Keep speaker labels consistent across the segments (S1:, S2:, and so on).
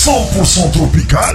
S1: cent pour cent tropicale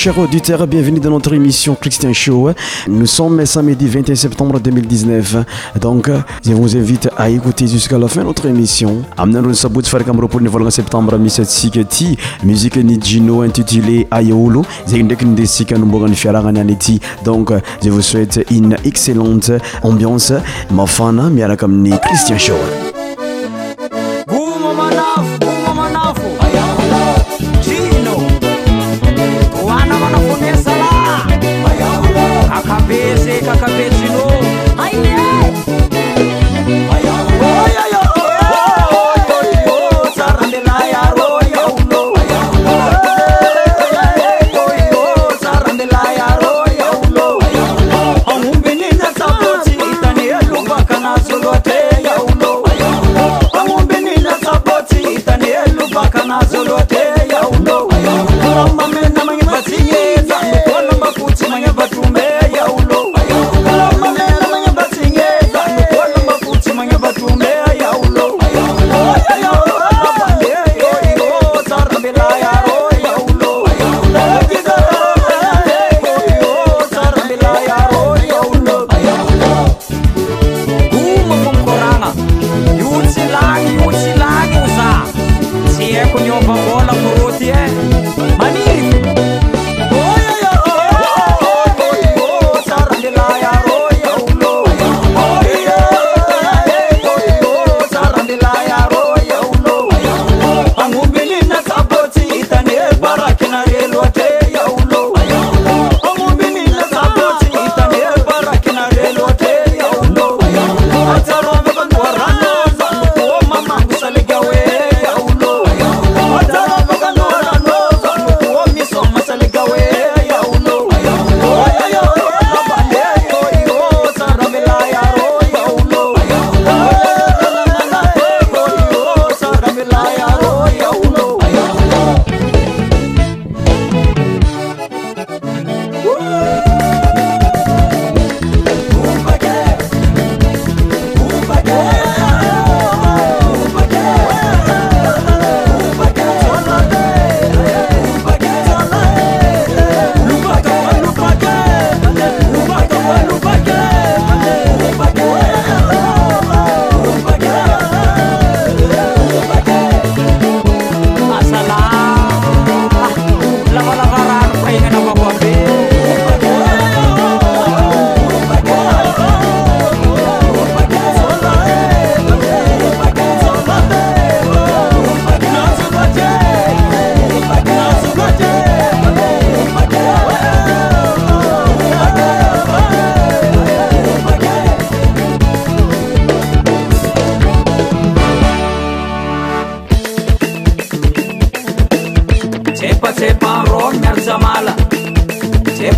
S1: chers auditeur bienvenu dans notre émission christian show nous sommes samedi 21 septembre 2019 donc ze vous invite à écouter jusqu'à la fin d notre émission aminadony saboti farakami ropoure ni volanga septembre misa siketi musique ni jino intitulé ayeolo zandekiny desikano mbongany fiaranananyty donc ze vous souhaite une excellente ambiance mafana miarakami ni christian show
S2: doma komkorana yotsilany yotsilany osa syeko nyobavola korotye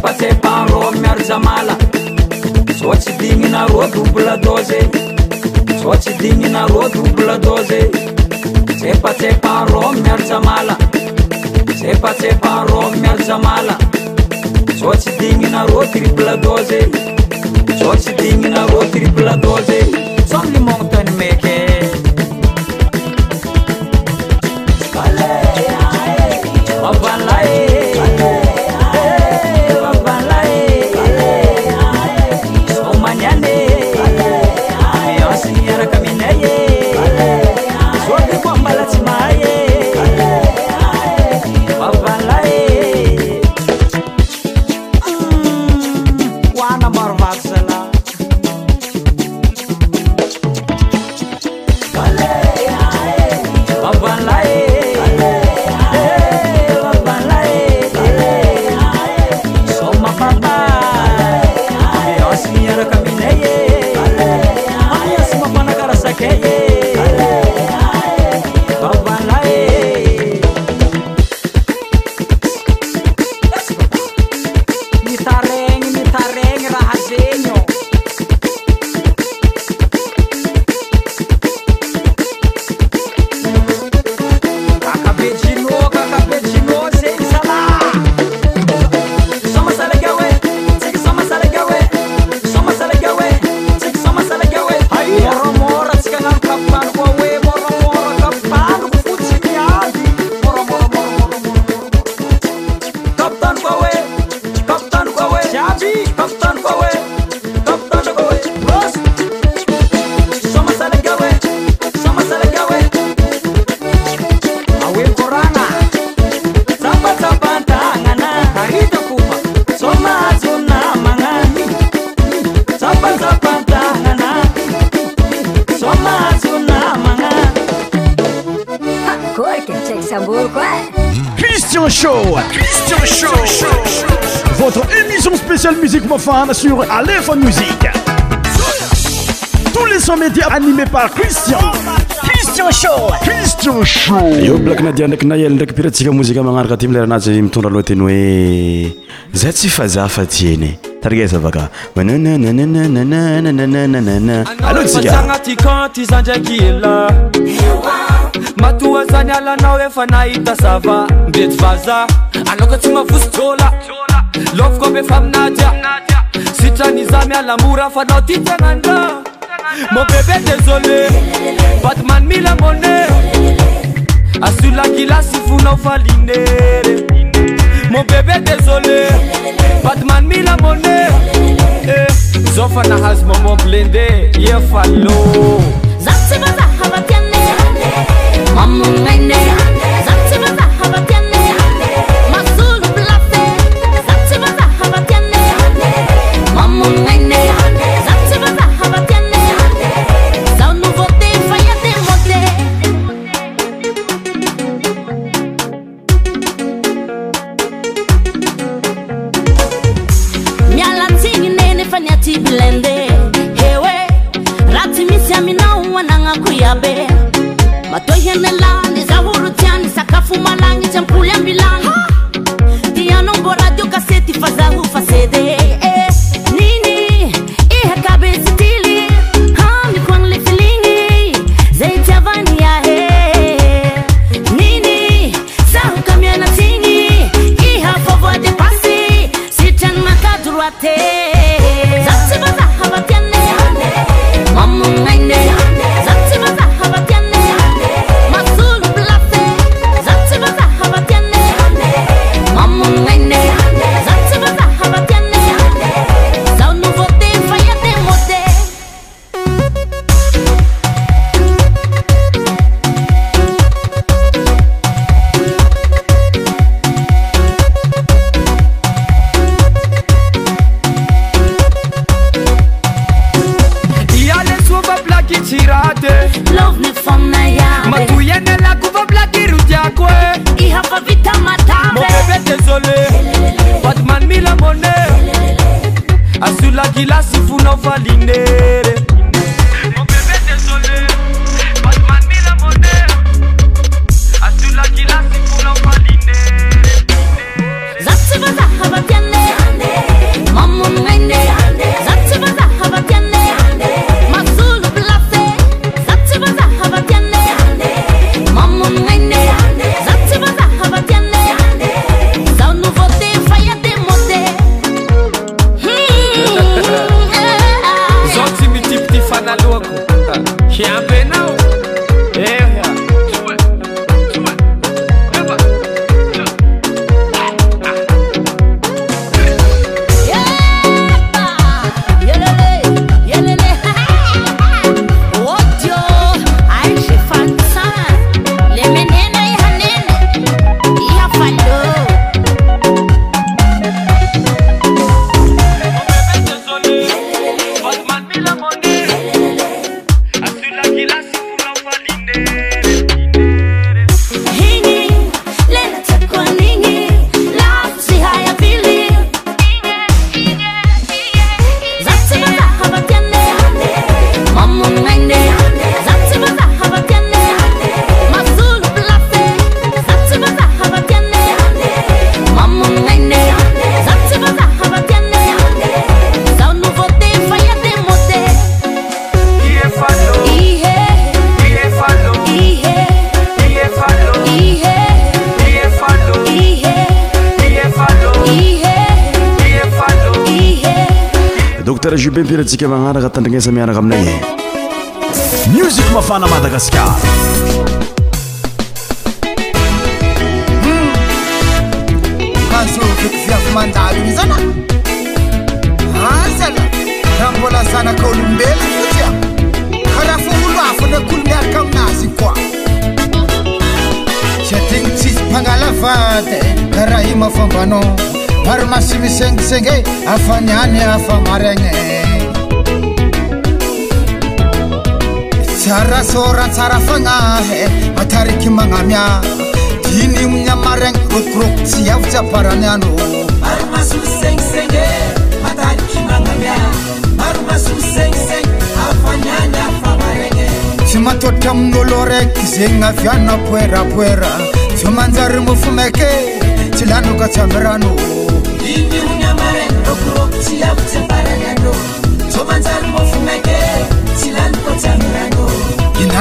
S3: arjmla tsotsy dininar dbladô zay sôtsy digninar dobladô za tsepatsearmarjamalatsepatseriajamala tsôtsydininar tribladô zay tsotsy digninar tribladô zayôntanya
S1: istianheo blak nadia ndraiky na ela ndraiky piratsika mozika magnaraka aty mileranazy mitondra aloha teny hoe eh. zay tsy fazah fa tiany tarike zavaka
S4: nna laofkoby faminajia sytranizamy alamora falao tytagnana mo bebe desolé batmanmiamone asolakilasyfonao falinery mô bebe dezôlé batmanmilamone eh, zafanahazy mamoblende iefalo
S1: magnaraka tandranasa miaraka aminay e miuzik mafana
S5: madagaskar azo toko fiava mandaliny zana azana raha mbola zanaka olombelo otya araha fa olo afana kolo miaraka aminazy koa sadiny tsisy magnalavady raha i mafambanao mary masimy sangisanga afaniany afa maragna tsarasoratsara fanahy matariky manamya kinimonyamaran okrok tsiavotsaparany anosymatotamgolore kyzenavyana poerapoera tsomanzary mofumeke tsilanoka tsamirana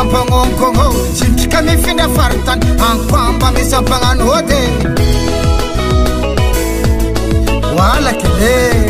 S5: ampagnonkôna tsindrika mifinafartany ankoambamisampanano ôteny oalaky le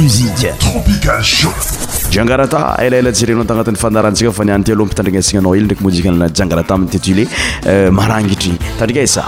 S1: iajiagarata elaelatirentanati'yfandaratsika fa nian tyaloha mpitandranasinanao ely ndraiky mozik iagarata mitituléaragitryadia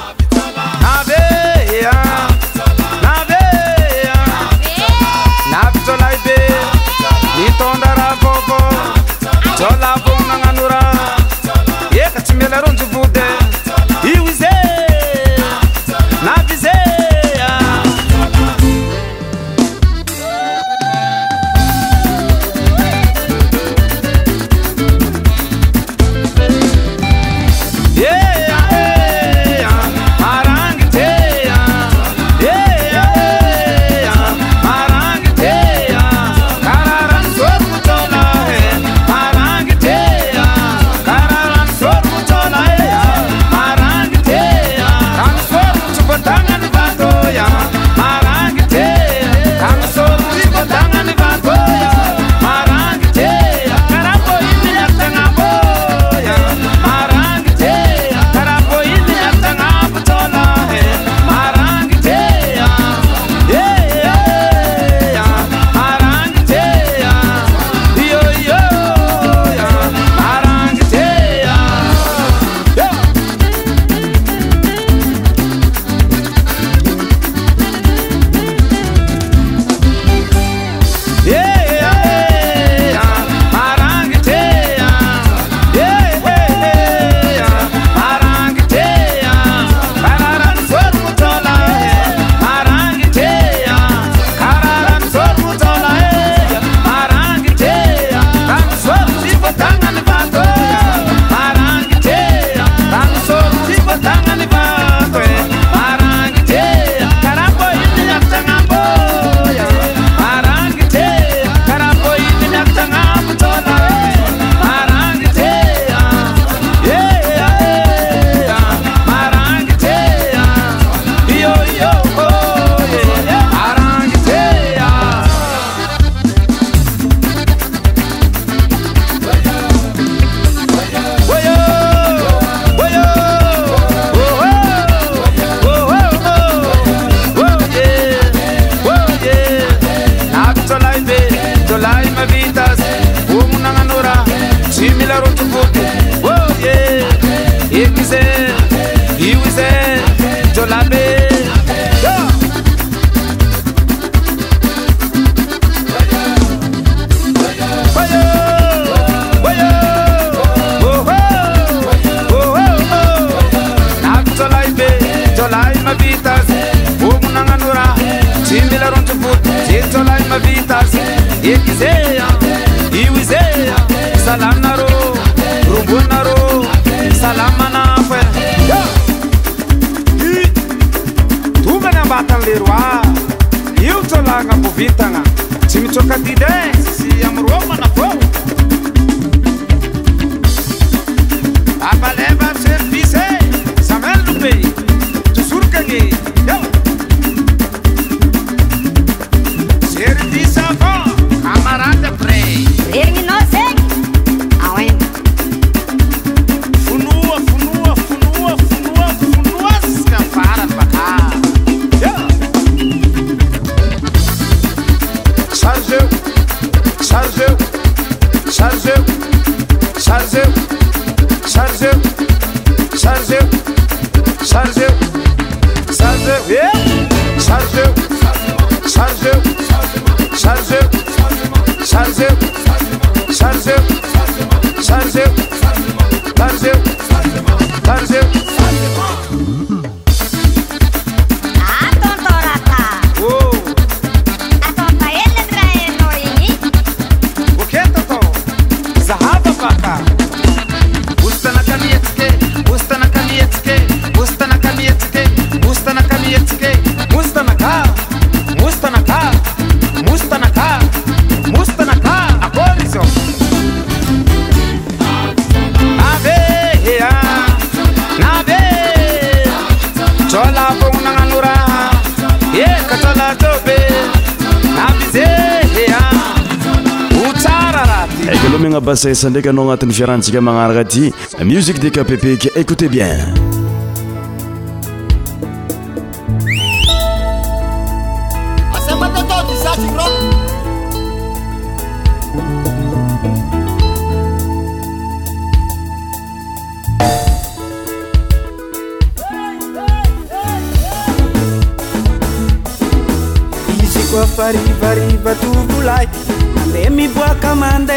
S1: asasa ndraiky anao agnatin'ny fiarahantsika magnaraka aty music de kapepeke écoute bienaaaae moamande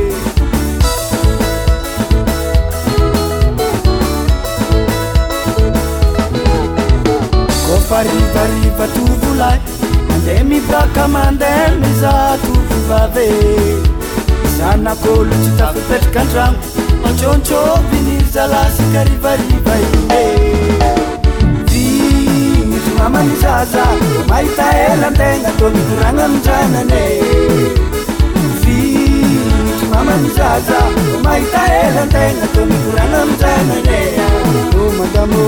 S6: rivarivatovlay ande mibaka mandemizatoabe zanakolotsytaopetrakantrano matsôntsôbinizalasikarivariva ineyt mamanizzmhiaelaenad mivorana amiainant mamanzzamahitaelaenamiorana amiainnaa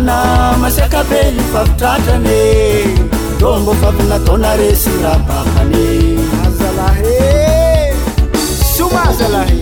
S6: na masiakabely fafitratrany drômbôfakinataonaresy raha bahany azalahe somazalahy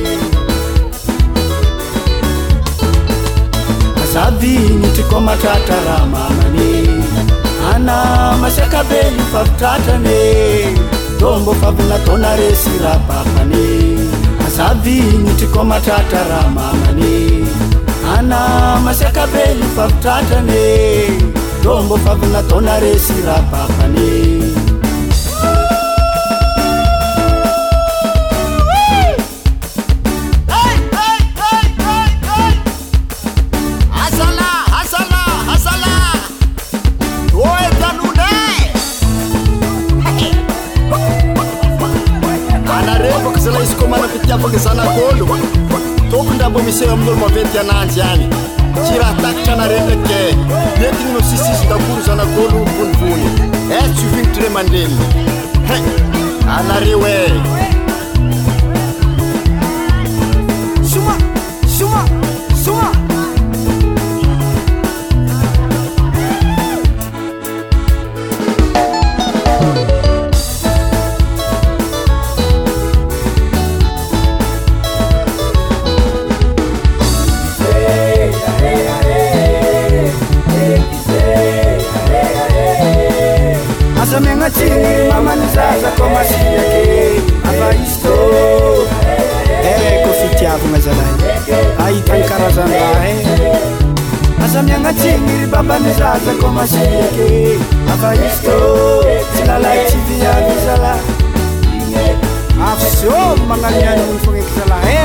S6: trkrarnamasakaeifafitratrane ombô fanatna resy raaa azabymitri ko matratra raha mamane ana masikabe lifafitratrane dombô fanatana resy rabaane e amin'olo mavetiky ananzy any tsy raha takitra anareo ndraiky a netinyno sisizyndakoro zanagolo vo tony e eh, tsy ovignitra le mandenny he anareo e nazala ahitany karazanah e azamiagnatsiynyry babanyzaza kô masiky abaizy tô tsy lalay tsy diana zala afaso manalianoofoneky zala e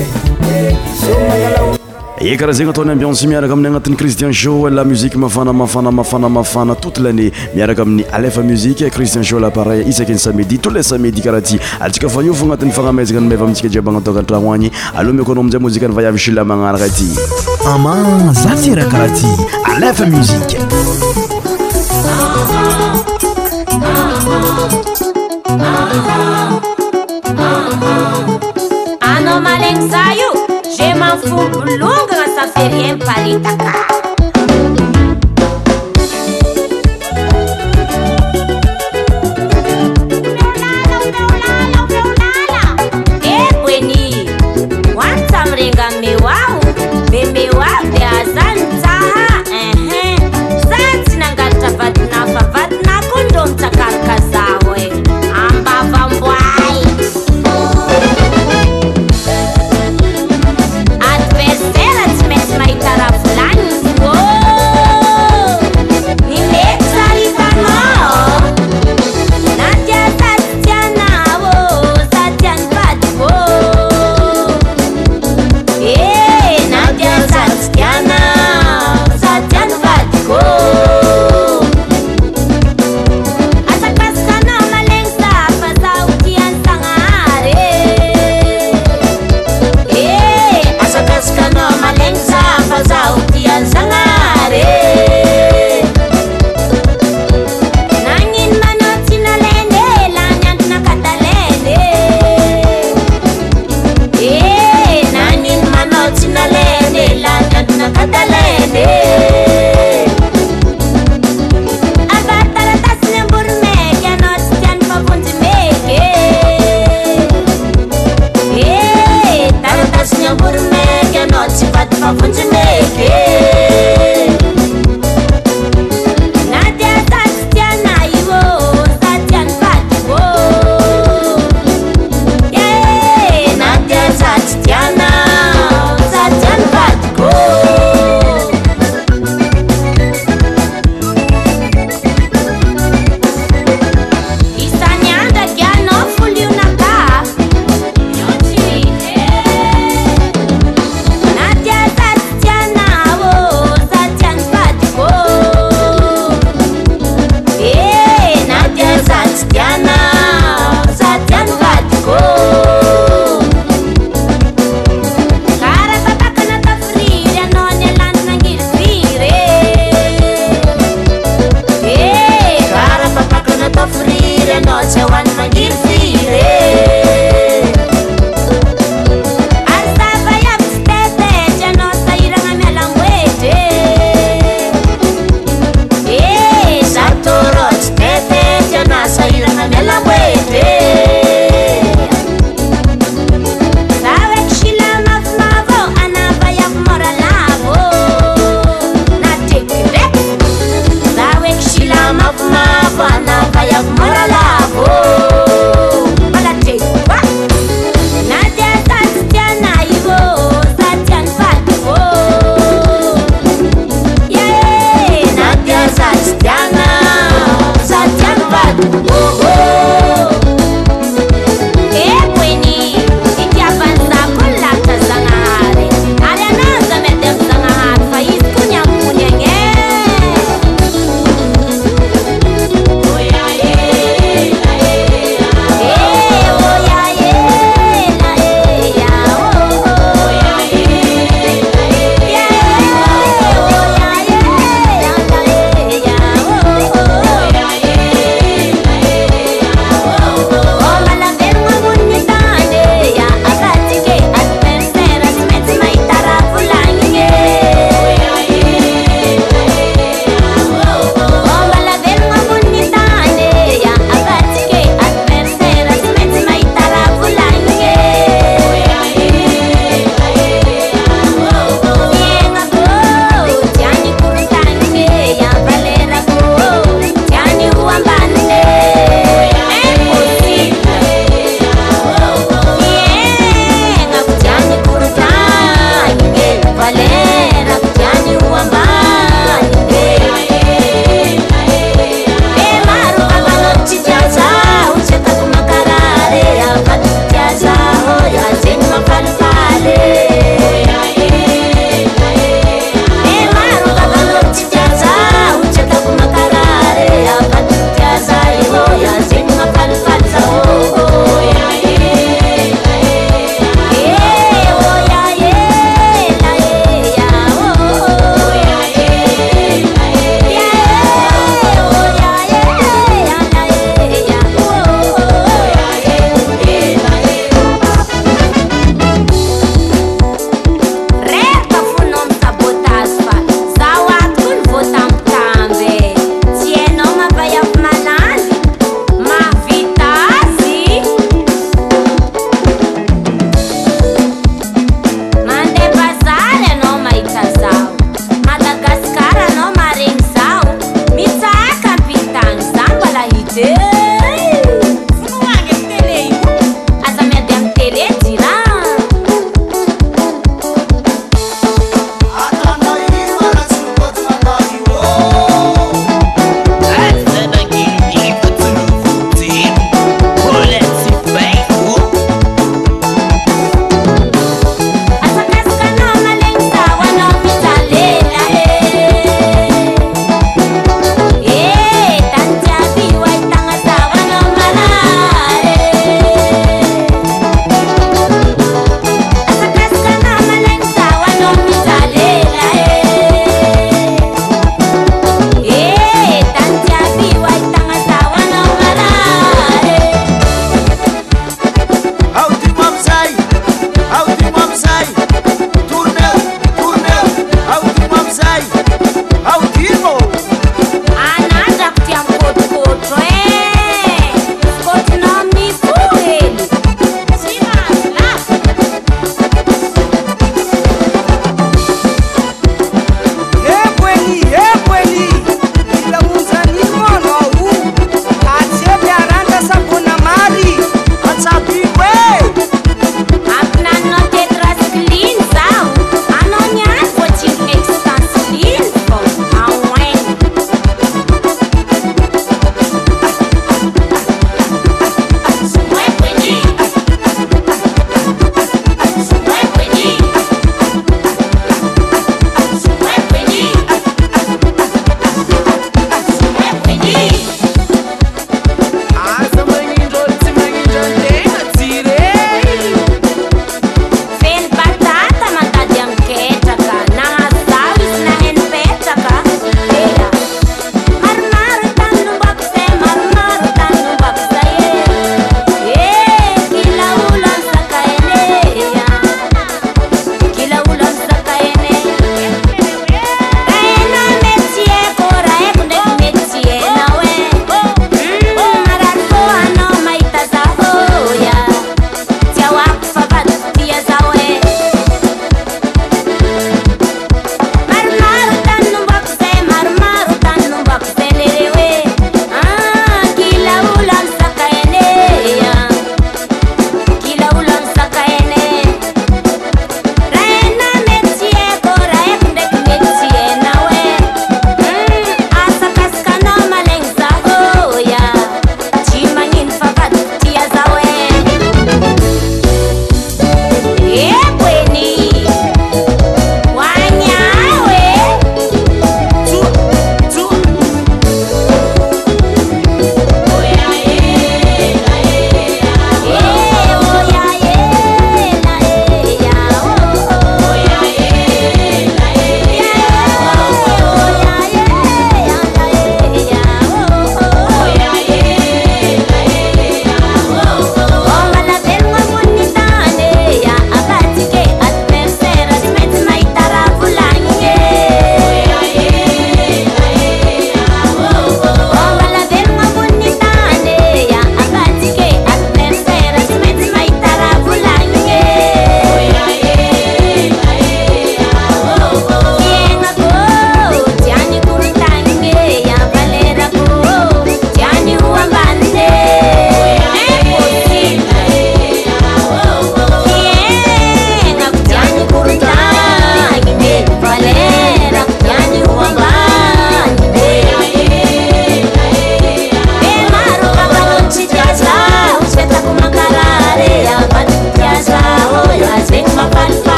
S1: eh? so maalaoo e karaha zegny ataony ambion sy miaraka amin'ny agnatin'ny christien sho la muzike mafana mafana mafana mafana touto lanné miaraka amin'ny alefa muzike christien sho lpareil isaky ny sa medi tout le sa midi karaha ty atsika fa io fo agnatin'ny fagnamazaka ny mafa mintsika djieba agnatoka antragno agny aloha miko anao aminzay mozika ny vaiavy sila magnaraka aty ama za syra karaha ty alefa muzike
S7: anao malagny za io שemaפuלו לungרtaפerieם פaלitaka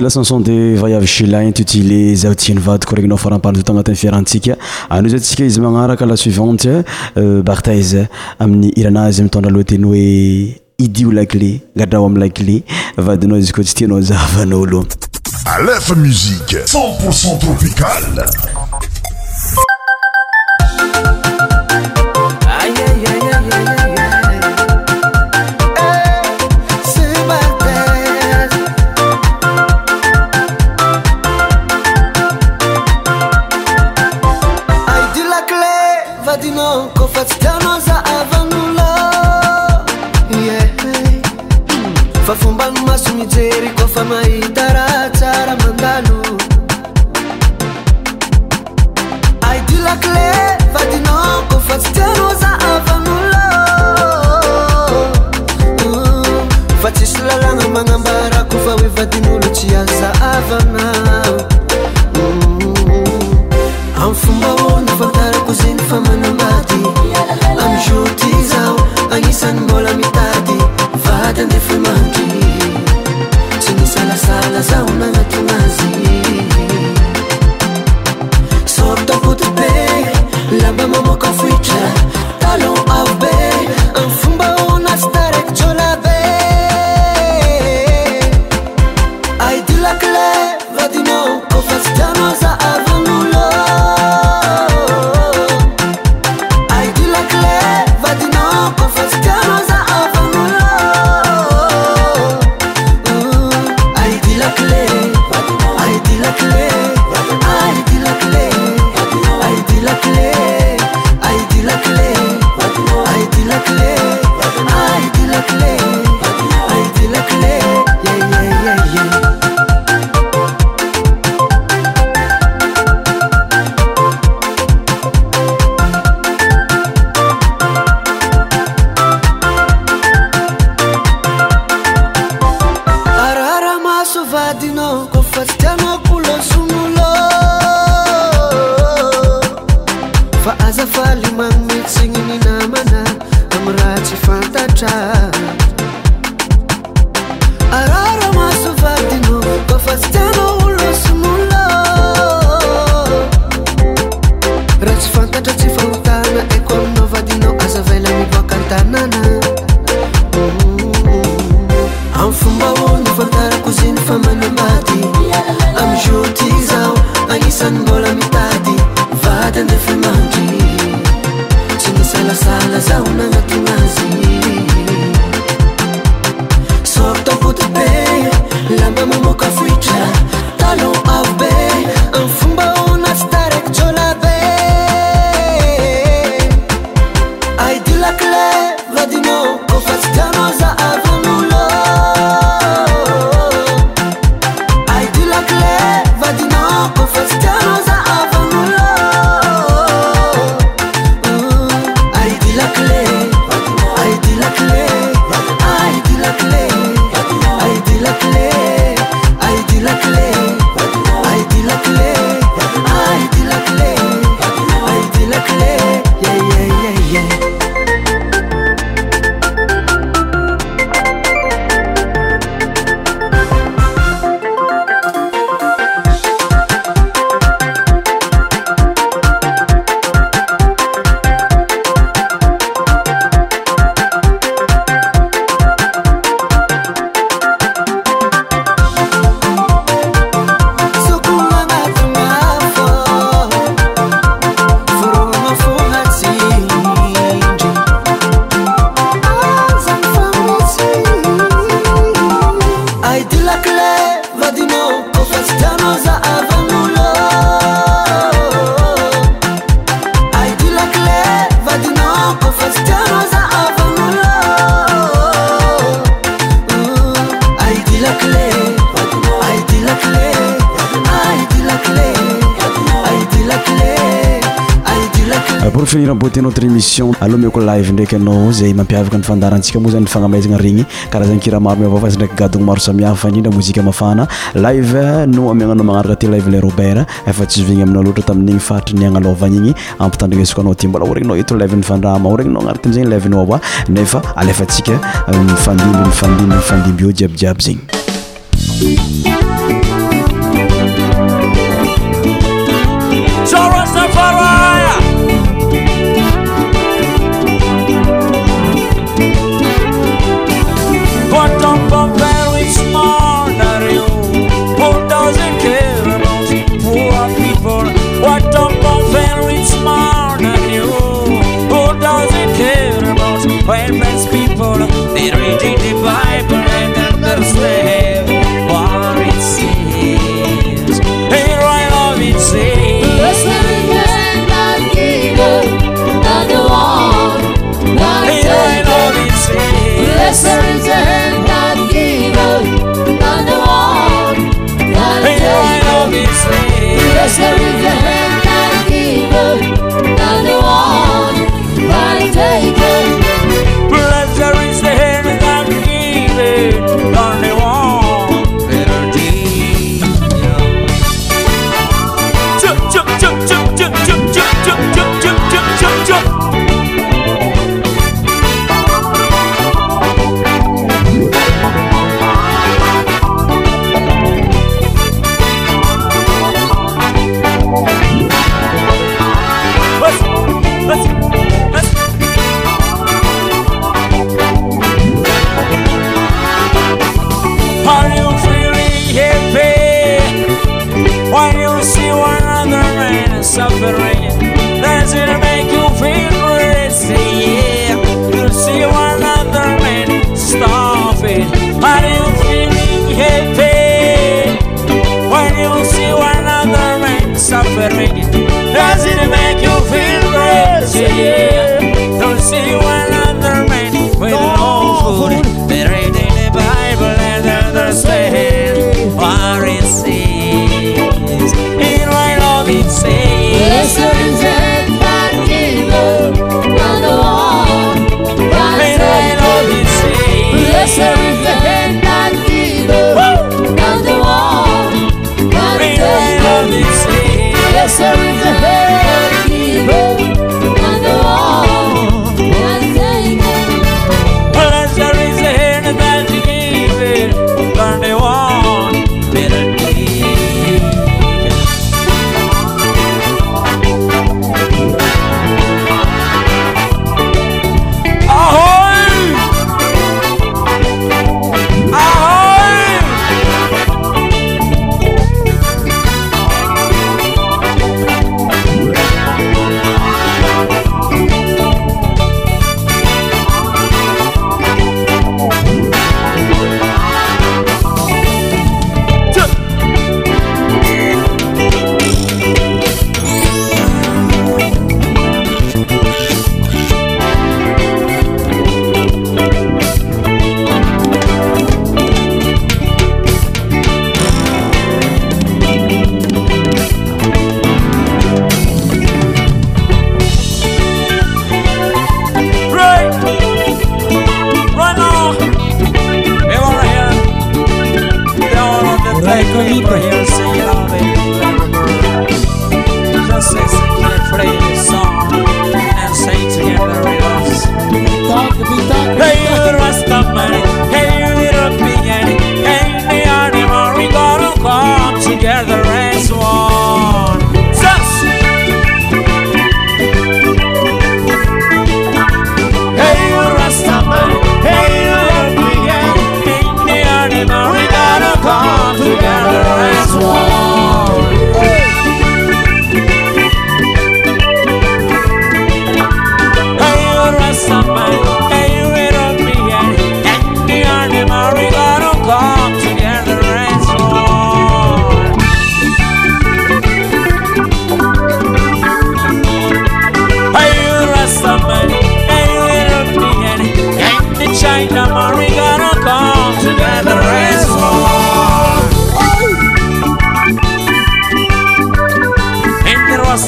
S6: la chanson de vayavy chiline totyle zaotian'nyvady koregnynao farampana zoto agnatin'y fiarantsika ano zay tsika izy magnaraka la suivante euh, barteize amin'ny irana zy mitondra loha teny hoe idio lkle gadrao amy lakle vadinao izy koa tsy tianao ajavan'olo alefa musiqe centpourcent tropicale vatara koziny famanabaty amizorty zao agnisany mbola mitady vady ndefemandry sy nysalasala zaho nanatonazy sorta voty te lamba mamoka foitratalo fnirabototre émission al moie ndraiky anaozay mampiavakafadarasiao zy fanamana enyayaadrafaalio anaa nenyamina aratami'inyfnyaiabiayy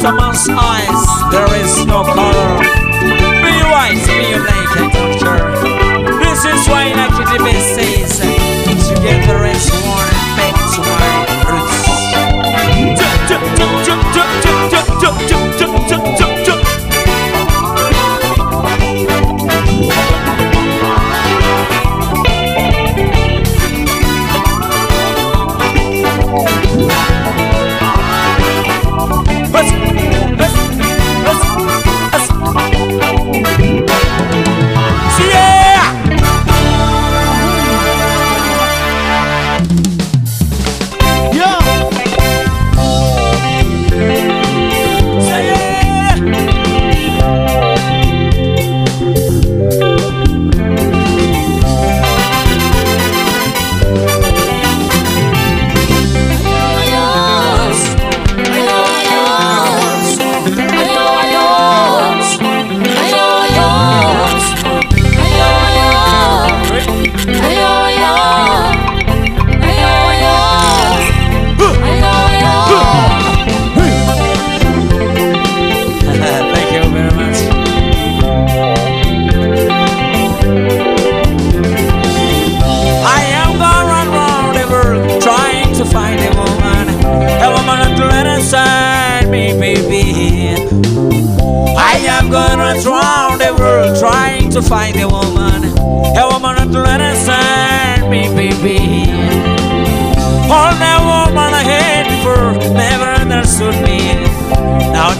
S6: a eyes, there is no color. Be white, be black and culture. This is why Nakitibe says, together is one, back to roots.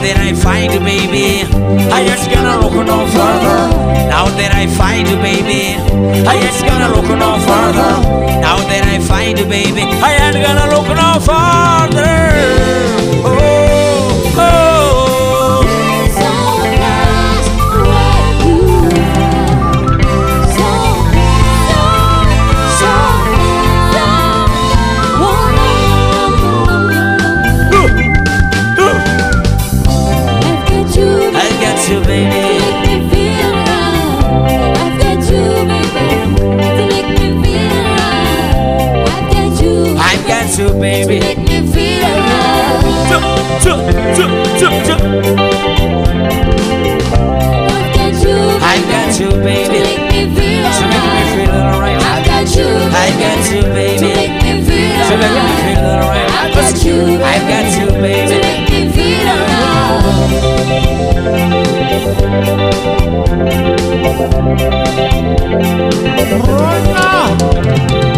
S6: that I find you, baby, I just gonna look no further. Now that I find you, baby, I just gonna look no further. Now that I find you, baby, I ain't gonna look no further. I
S8: got you, baby. To make me feel
S6: alright. I
S8: got you.
S6: I got you, baby. To make me
S8: feel alright.
S6: I got you. I got you, baby.
S8: To make me feel alright. Run
S6: now.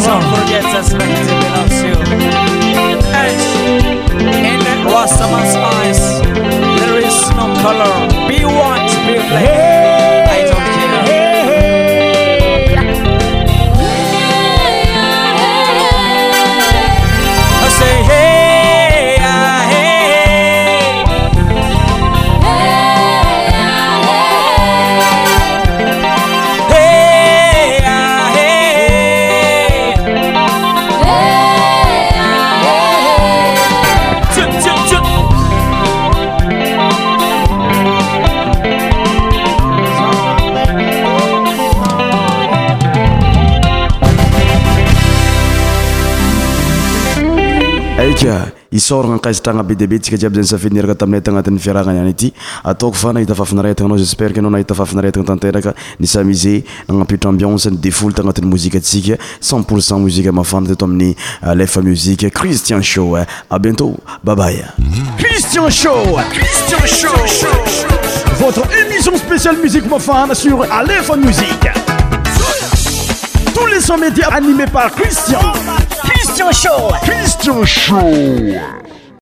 S6: 忘。
S9: ôakaizatrana be diabe ntsika ziaby za ny safidiniraka taminay tagnatin' y fiarahagnanyany ity ataoko fa nahita fafinaretana anao jespere ke anao nahita fafinaretana tanteraka nisyamiser nagnampetra ambiance ny defoly tagnatin'y mozika
S10: antsika cent pourcent mozike mafana tyto amin'ny alef euh,
S9: muzike christian showe euh, a bientôt babay
S10: ستشو